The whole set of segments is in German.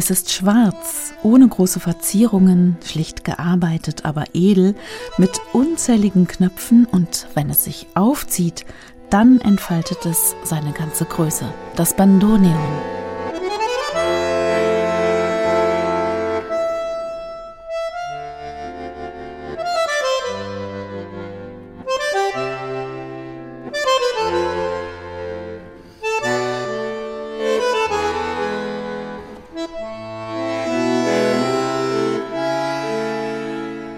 Es ist schwarz, ohne große Verzierungen, schlicht gearbeitet, aber edel, mit unzähligen Knöpfen und wenn es sich aufzieht, dann entfaltet es seine ganze Größe, das Bandoneon.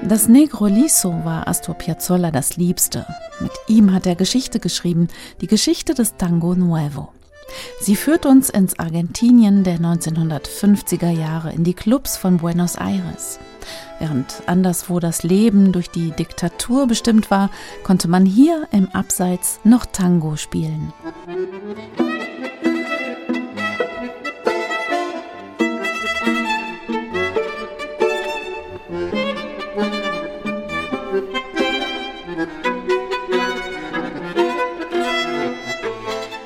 Das Negro Liso war Astor Piazzolla das Liebste. Mit ihm hat er Geschichte geschrieben, die Geschichte des Tango Nuevo. Sie führt uns ins Argentinien der 1950er Jahre, in die Clubs von Buenos Aires. Während anderswo das Leben durch die Diktatur bestimmt war, konnte man hier im Abseits noch Tango spielen.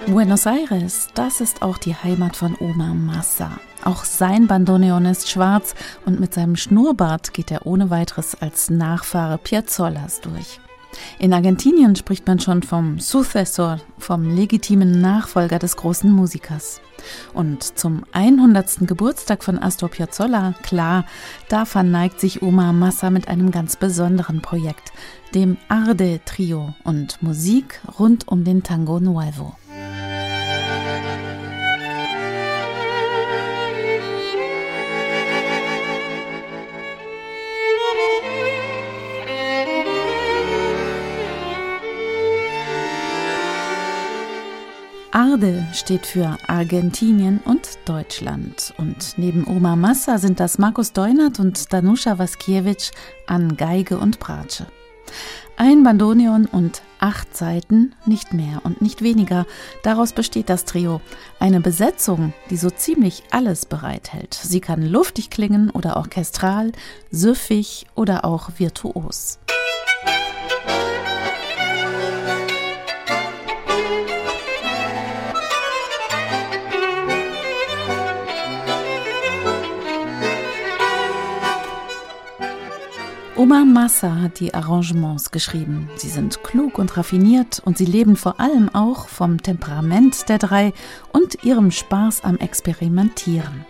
Buenos Aires, das ist auch die Heimat von Oma Massa. Auch sein Bandoneon ist schwarz und mit seinem Schnurrbart geht er ohne weiteres als Nachfahre Piazzollas durch. In Argentinien spricht man schon vom Sucesor, vom legitimen Nachfolger des großen Musikers. Und zum 100. Geburtstag von Astor Piazzolla, klar, da verneigt sich Oma Massa mit einem ganz besonderen Projekt, dem Arde Trio und Musik rund um den Tango Nuevo. ARDE steht für Argentinien und Deutschland. Und neben Oma Massa sind das Markus Deunert und Danuscha Waskiewicz an Geige und Bratsche. Ein Bandoneon und acht Seiten, nicht mehr und nicht weniger. Daraus besteht das Trio. Eine Besetzung, die so ziemlich alles bereithält. Sie kann luftig klingen oder orchestral, süffig oder auch virtuos. Oma Massa hat die Arrangements geschrieben. Sie sind klug und raffiniert und sie leben vor allem auch vom Temperament der drei und ihrem Spaß am Experimentieren.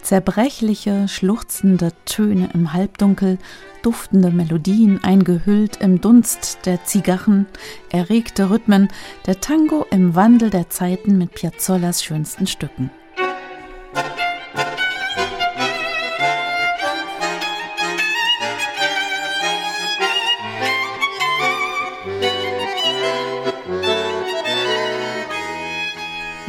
Zerbrechliche, schluchzende Töne im Halbdunkel, duftende Melodien eingehüllt im Dunst der Zigarren, erregte Rhythmen, der Tango im Wandel der Zeiten mit Piazzollas schönsten Stücken.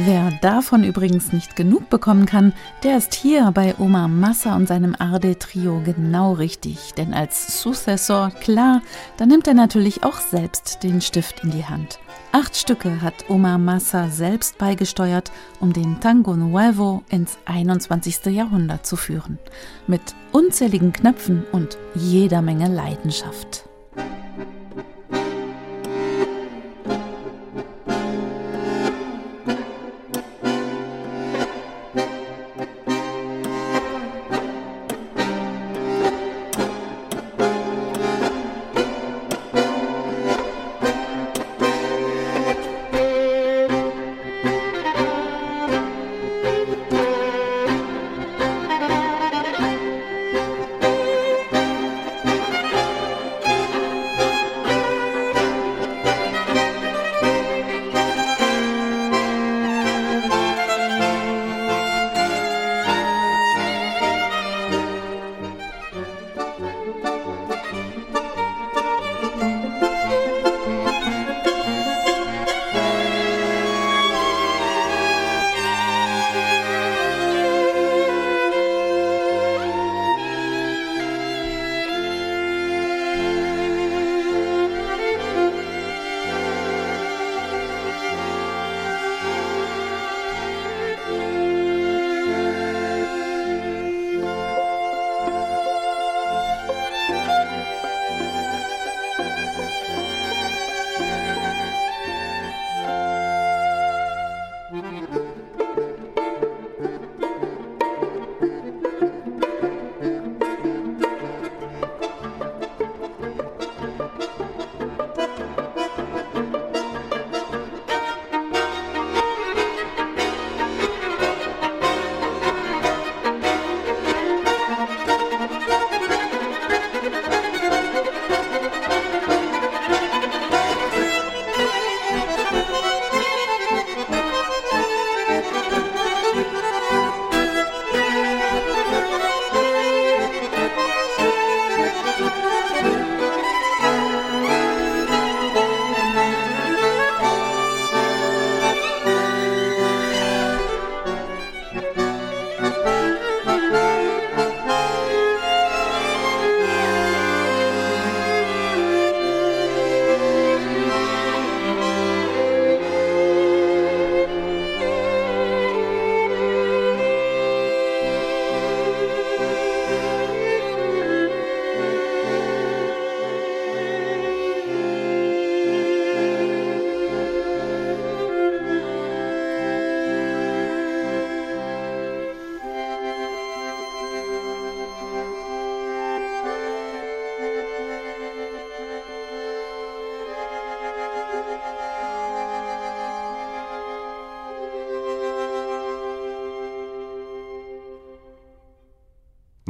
Wer davon übrigens nicht genug bekommen kann, der ist hier bei Oma Massa und seinem Arde Trio genau richtig. Denn als Successor, klar, da nimmt er natürlich auch selbst den Stift in die Hand. Acht Stücke hat Oma Massa selbst beigesteuert, um den Tango Nuevo ins 21. Jahrhundert zu führen. Mit unzähligen Knöpfen und jeder Menge Leidenschaft.